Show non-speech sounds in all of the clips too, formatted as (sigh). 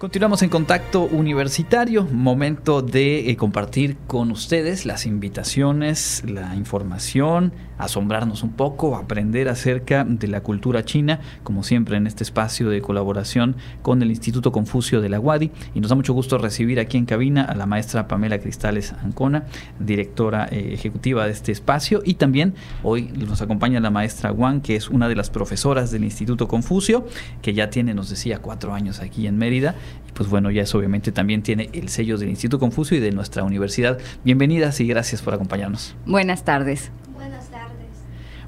Continuamos en contacto universitario, momento de eh, compartir con ustedes las invitaciones, la información, asombrarnos un poco, aprender acerca de la cultura china, como siempre en este espacio de colaboración con el Instituto Confucio de la UADI. Y nos da mucho gusto recibir aquí en cabina a la maestra Pamela Cristales Ancona, directora eh, ejecutiva de este espacio. Y también hoy nos acompaña la maestra Wang, que es una de las profesoras del Instituto Confucio, que ya tiene, nos decía, cuatro años aquí en Mérida pues bueno, ya eso obviamente también tiene el sello del Instituto Confucio y de nuestra universidad. Bienvenidas y gracias por acompañarnos. Buenas tardes.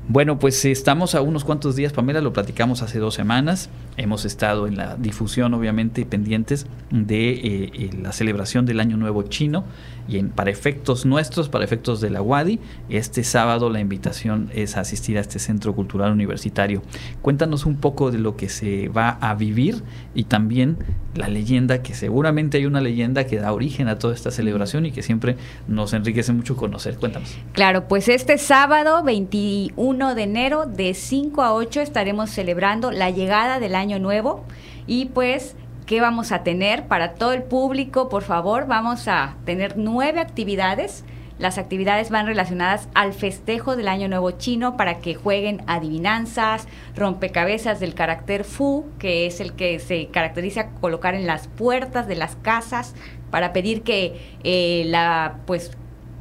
Bueno, pues estamos a unos cuantos días, Pamela, lo platicamos hace dos semanas. Hemos estado en la difusión, obviamente, pendientes de eh, eh, la celebración del Año Nuevo Chino y en, para efectos nuestros, para efectos de la UADI, este sábado la invitación es asistir a este Centro Cultural Universitario. Cuéntanos un poco de lo que se va a vivir y también la leyenda, que seguramente hay una leyenda que da origen a toda esta celebración y que siempre nos enriquece mucho conocer. Cuéntanos. Claro, pues este sábado 21 de enero de 5 a 8 estaremos celebrando la llegada del Año Nuevo y pues ¿Qué vamos a tener para todo el público? Por favor, vamos a tener nueve actividades. Las actividades van relacionadas al festejo del Año Nuevo Chino para que jueguen adivinanzas, rompecabezas del carácter Fu, que es el que se caracteriza colocar en las puertas de las casas para pedir que eh, la pues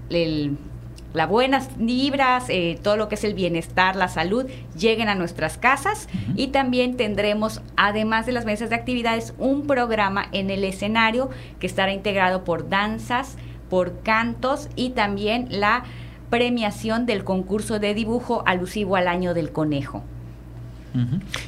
el las buenas vibras, eh, todo lo que es el bienestar, la salud, lleguen a nuestras casas y también tendremos, además de las mesas de actividades, un programa en el escenario que estará integrado por danzas, por cantos y también la premiación del concurso de dibujo alusivo al año del conejo.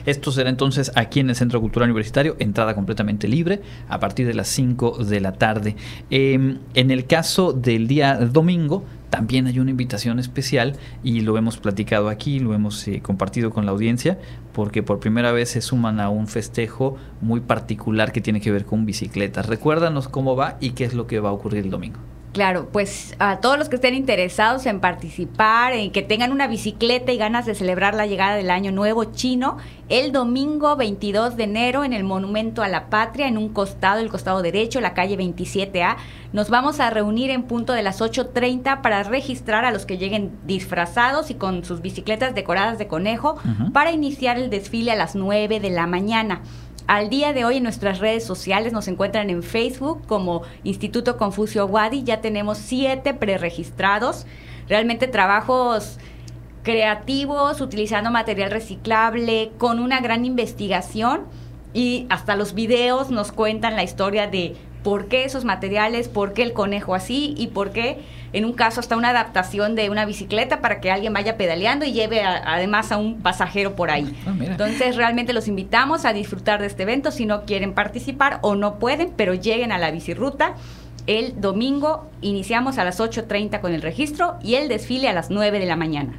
Esto será entonces aquí en el Centro Cultural Universitario, entrada completamente libre a partir de las 5 de la tarde. Em, en el caso del día domingo, también hay una invitación especial y lo hemos platicado aquí, lo hemos eh, compartido con la audiencia, porque por primera vez se suman a un festejo muy particular que tiene que ver con bicicletas. Recuérdanos cómo va y qué es lo que va a ocurrir el domingo. Claro, pues a todos los que estén interesados en participar, en que tengan una bicicleta y ganas de celebrar la llegada del Año Nuevo chino, el domingo 22 de enero en el Monumento a la Patria, en un costado, el costado derecho, la calle 27A, nos vamos a reunir en punto de las 8.30 para registrar a los que lleguen disfrazados y con sus bicicletas decoradas de conejo para iniciar el desfile a las 9 de la mañana. Al día de hoy en nuestras redes sociales nos encuentran en Facebook como Instituto Confucio Wadi. Ya tenemos siete preregistrados. Realmente trabajos creativos, utilizando material reciclable, con una gran investigación y hasta los videos nos cuentan la historia de por qué esos materiales, por qué el conejo así y por qué en un caso hasta una adaptación de una bicicleta para que alguien vaya pedaleando y lleve además a un pasajero por ahí. Ah, Entonces realmente los invitamos a disfrutar de este evento si no quieren participar o no pueden, pero lleguen a la bicirruta. El domingo iniciamos a las 8.30 con el registro y el desfile a las 9 de la mañana.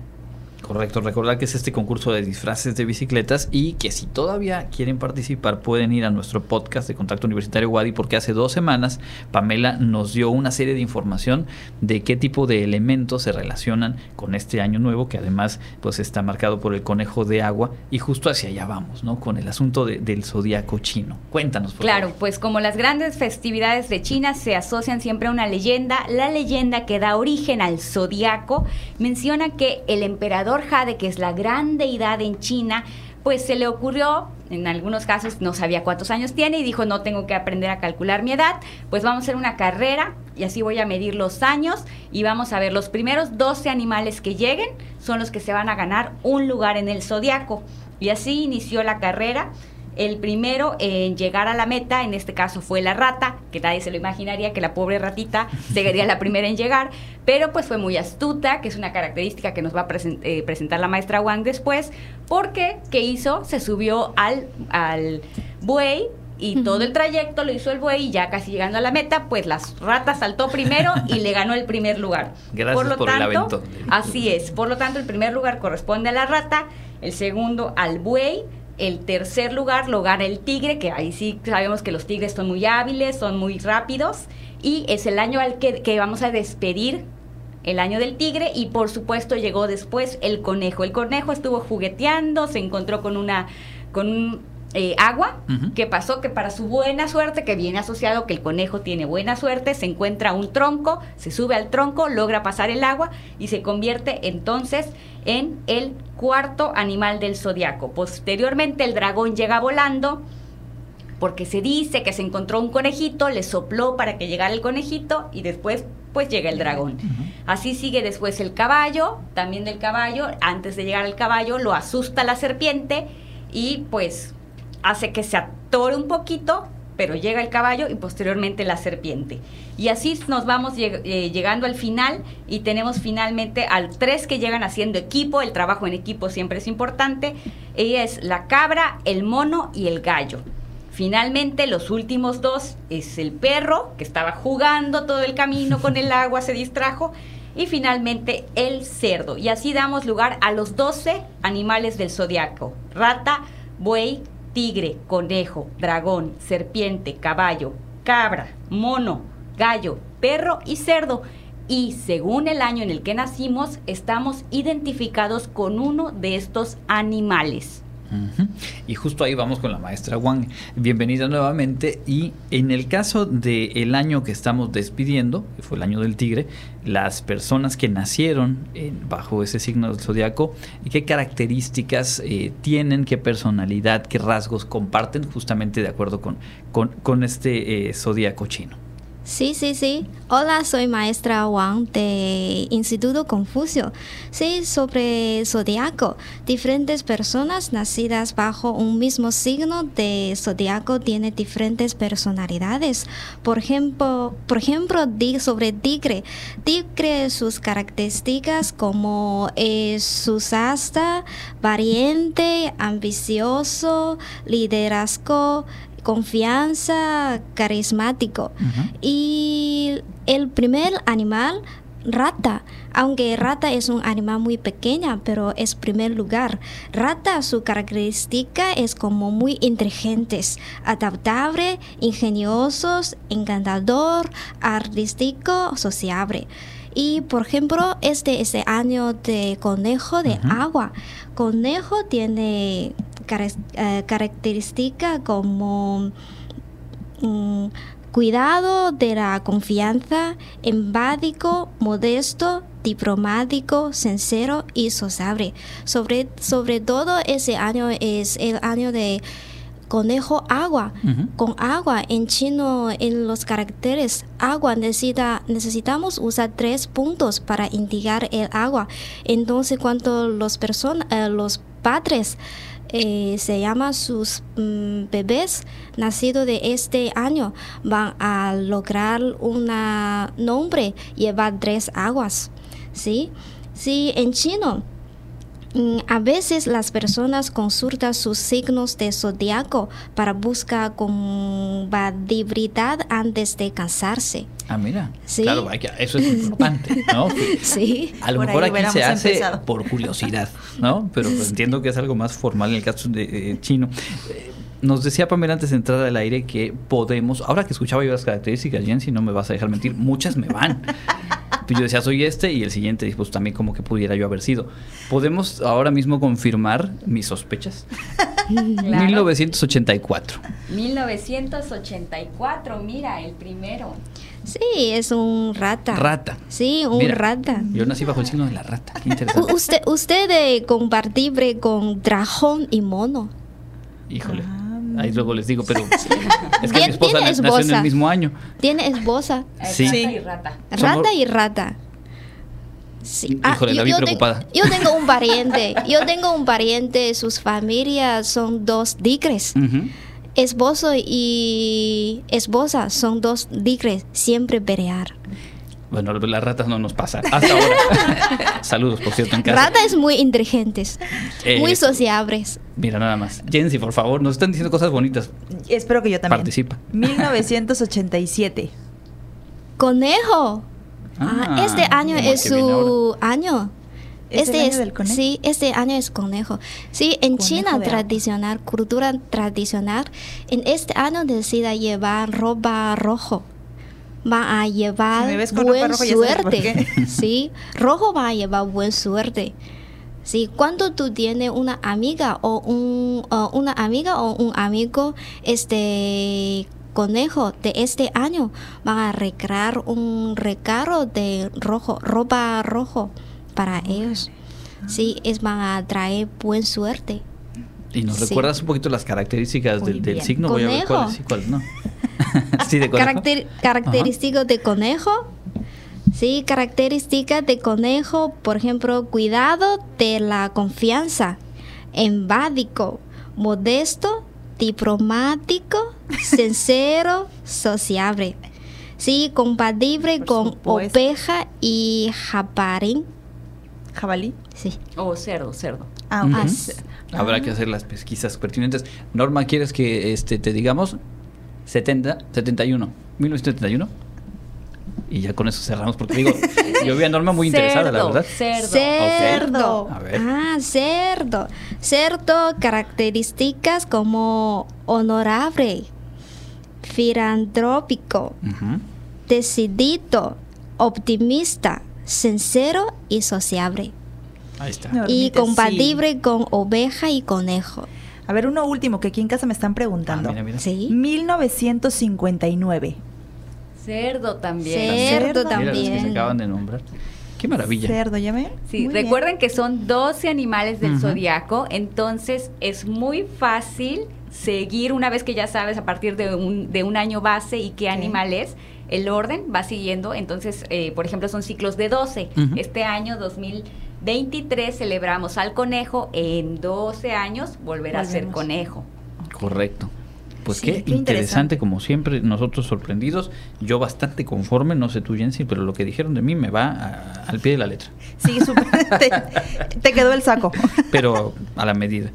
Correcto, recordar que es este concurso de disfraces de bicicletas y que si todavía quieren participar pueden ir a nuestro podcast de Contacto Universitario Wadi porque hace dos semanas Pamela nos dio una serie de información de qué tipo de elementos se relacionan con este año nuevo que además pues está marcado por el conejo de agua y justo hacia allá vamos, ¿no? Con el asunto del zodiaco chino. Cuéntanos, por Claro, pues como las grandes festividades de China se asocian siempre a una leyenda, la leyenda que da origen al zodiaco menciona que el emperador Jade, que es la gran deidad en China, pues se le ocurrió, en algunos casos no sabía cuántos años tiene y dijo no tengo que aprender a calcular mi edad, pues vamos a hacer una carrera y así voy a medir los años y vamos a ver los primeros 12 animales que lleguen son los que se van a ganar un lugar en el zodiaco. Y así inició la carrera el primero en llegar a la meta, en este caso fue la rata, que nadie se lo imaginaría que la pobre ratita (laughs) sería la primera en llegar, pero pues fue muy astuta, que es una característica que nos va a eh, presentar la maestra Wang después, porque ¿qué hizo? Se subió al, al buey y todo el trayecto lo hizo el buey y ya casi llegando a la meta, pues las ratas saltó primero (laughs) y le ganó el primer lugar. Gracias por, lo tanto, el Así es, por lo tanto el primer lugar corresponde a la rata, el segundo al buey, el tercer lugar lo gana el tigre, que ahí sí sabemos que los tigres son muy hábiles, son muy rápidos. Y es el año al que, vamos a despedir el año del tigre y por supuesto llegó después el conejo. El conejo estuvo jugueteando, se encontró con una con un eh, agua. ¿Qué pasó? Que para su buena suerte, que viene asociado que el conejo tiene buena suerte, se encuentra un tronco, se sube al tronco, logra pasar el agua y se convierte entonces en el cuarto animal del zodiaco. Posteriormente el dragón llega volando porque se dice que se encontró un conejito, le sopló para que llegara el conejito y después pues llega el dragón. Así sigue después el caballo, también del caballo, antes de llegar al caballo lo asusta la serpiente y pues hace que se atore un poquito, pero llega el caballo y posteriormente la serpiente. Y así nos vamos eh, llegando al final y tenemos finalmente al tres que llegan haciendo equipo, el trabajo en equipo siempre es importante, y es la cabra, el mono y el gallo. Finalmente, los últimos dos es el perro, que estaba jugando todo el camino con el agua, se distrajo, y finalmente el cerdo. Y así damos lugar a los 12 animales del zodiaco: rata, buey, tigre, conejo, dragón, serpiente, caballo, cabra, mono, gallo, perro y cerdo. Y según el año en el que nacimos, estamos identificados con uno de estos animales. Y justo ahí vamos con la maestra Wang. Bienvenida nuevamente. Y en el caso del año que estamos despidiendo, que fue el año del tigre, las personas que nacieron bajo ese signo del zodiaco, ¿qué características eh, tienen, qué personalidad, qué rasgos comparten justamente de acuerdo con, con, con este eh, zodiaco chino? Sí, sí, sí. Hola, soy maestra Wang de Instituto Confucio. Sí, sobre zodiaco. Diferentes personas nacidas bajo un mismo signo de zodiaco tienen diferentes personalidades. Por ejemplo, por ejemplo, sobre tigre. Tigre sus características como es susasta, valiente, ambicioso, liderazgo, confianza, carismático. Y el primer animal, rata. Aunque rata es un animal muy pequeña, pero es primer lugar. Rata, su característica es como muy inteligentes, adaptable, ingeniosos, encantador, artístico, sociable. Y por ejemplo, este es el año de conejo de agua. Conejo tiene eh, característica como mm, cuidado de la confianza, empático, modesto, diplomático, sincero y sociable. Sobre, sobre todo ese año es el año de conejo agua. Con agua en chino, en los caracteres agua necesita, necesitamos usar tres puntos para indicar el agua. Entonces, cuando los, person- eh, los padres eh, se llaman sus mm, bebés nacidos de este año. Van a lograr un nombre llevar tres aguas sí sí en chino a veces las personas consultan sus signos de zodiaco para buscar compatibilidad antes de casarse. Ah, mira. Sí. Claro, hay que- eso es importante, ¿no? (laughs) Sí. A lo Por mejor aquí se hace empezado. por curiosidad, ¿no? Pero pues entiendo que es algo más formal en el caso de eh, chino. Eh, nos decía Pamela antes de entrar al aire que podemos, ahora que escuchaba yo las características, Jensi, no me vas a dejar mentir, muchas me van. Pues yo decía, soy este, y el siguiente, pues también como que pudiera yo haber sido. ¿Podemos ahora mismo confirmar mis sospechas? (laughs) Claro. 1984. 1984, mira, el primero. Sí, es un rata. Rata. Sí, un Mira, rata. Yo nací bajo el signo de la rata. Qué U- interesante. usted, usted es compatible con dragón y mono. Híjole. Ah. Ahí luego les digo, pero (laughs) es que mi esposa nació en el esposa. mismo año. Tiene esposa. Sí. Rata Sí. y rata. Rata y rata. Sí. Híjole, la vi ten- preocupada. yo tengo un (laughs) pariente. Yo tengo un pariente. Sus familias son dos tigres. Ujú. Esposo y esposa son dos tigres. Siempre pelear. Bueno, las ratas no nos pasa. Hasta ahora. (laughs) Saludos, por cierto, en casa. Rata es muy inteligentes. Eh, muy sociables. Mira, nada más. Jensi, por favor, nos están diciendo cosas bonitas. Espero que yo también. Participa. 1987. Conejo. Ah, este año es su año. ¿Es el año del conejo? Sí, este año es conejo. Sí, en Conejo China agua. tradicional, cultura tradicional, en este año decida llevar ropa rojo. Va a llevar Si buen suerte. (laughs) Sí, rojo va a llevar buen suerte. Sí, cuando tú tienes una amiga o un una amiga o un amigo este conejo de este año van a recrear un regalo de rojo, ropa rojo para ellos. Sí, es van a traer buena suerte. Y nos recuerdas un poquito las características del, signo. Voy a ver cuáles no. (laughs) sí, de conejo. características de conejo. Sí, características de conejo, por ejemplo, cuidado de la confianza, empático, modesto, diplomático, (laughs) sincero, sociable. Sí, compatible con oveja y jabarín. ¿Jabalí? Sí. O cerdo, cerdo. Ah, Habrá que hacer las pesquisas pertinentes. Norma, ¿quieres que este te digamos? 70, 71. 1971. Y ya con eso cerramos, porque digo, yo vi a Norma muy interesada, la verdad. Cerdo. Cerdo. Ah, cerdo. Cerdo, características como honorable, filantrópico, decidido, optimista, sincero y sociable. Ahí está. y compatible con oveja y conejo. A ver, uno último que aquí en casa me están preguntando. Ah, ¿Sí? 1959. Cerdo también. Cerdo, también. que se acaban de nombrar. Qué maravilla. Cerdo, ¿ya Sí, recuerden que son 12 animales del zodiaco, entonces es muy fácil seguir una vez que ya sabes a partir de un, de un año base y qué animal es el orden va siguiendo. Entonces, eh, por ejemplo, son ciclos de 12. Este año 2023 celebramos al conejo. En 12 años volverá a ser conejo. Correcto. Pues qué, interesante, como siempre, nosotros sorprendidos, yo bastante conforme, no sé tú Jensi, pero lo que dijeron de mí me va al pie de la letra. Sí, súper, (laughs) te, quedó el saco. Pero a la medida.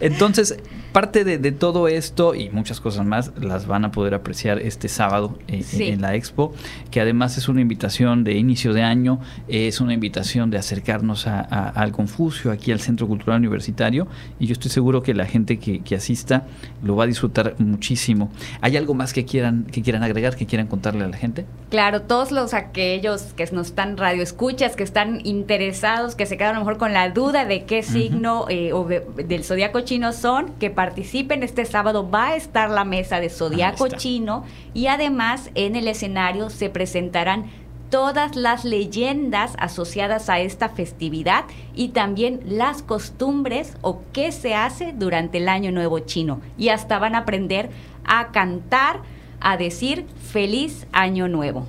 Entonces, parte de, todo esto y muchas cosas más las van a poder apreciar este sábado eh, en la expo, que además es una invitación de inicio de año, es una invitación de acercarnos a, al Confucio, aquí al Centro Cultural Universitario, y yo estoy seguro que la gente que, que asista lo va a disfrutar muchísimo. ¿Hay algo más que quieran, que quieran agregar, que quieran contarle a la gente? Claro, todos los aquellos que nos están radio escuchas, que están interesados, que se quedan a lo mejor con la duda de qué signo eh, o del zodiaco chino son, que participen este sábado. Va a estar la mesa de zodiaco chino y además en el escenario se presentarán todas las leyendas asociadas a esta festividad y también las costumbres o qué se hace durante el Año Nuevo chino. Y hasta van a aprender a cantar, a decir feliz Año Nuevo.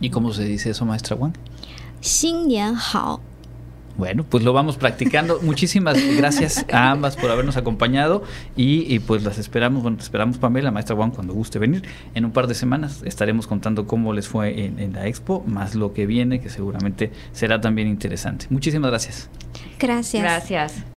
¿Y cómo se dice eso, maestra Wang? Xin Hao. Bueno, pues lo vamos practicando. (laughs) Muchísimas gracias a ambas por habernos acompañado y, pues las esperamos, bueno, esperamos Pamela, maestra Juan, cuando guste venir. En un par de semanas estaremos contando cómo les fue en, la expo, más lo que viene, que seguramente será también interesante. Muchísimas gracias. Gracias. Gracias.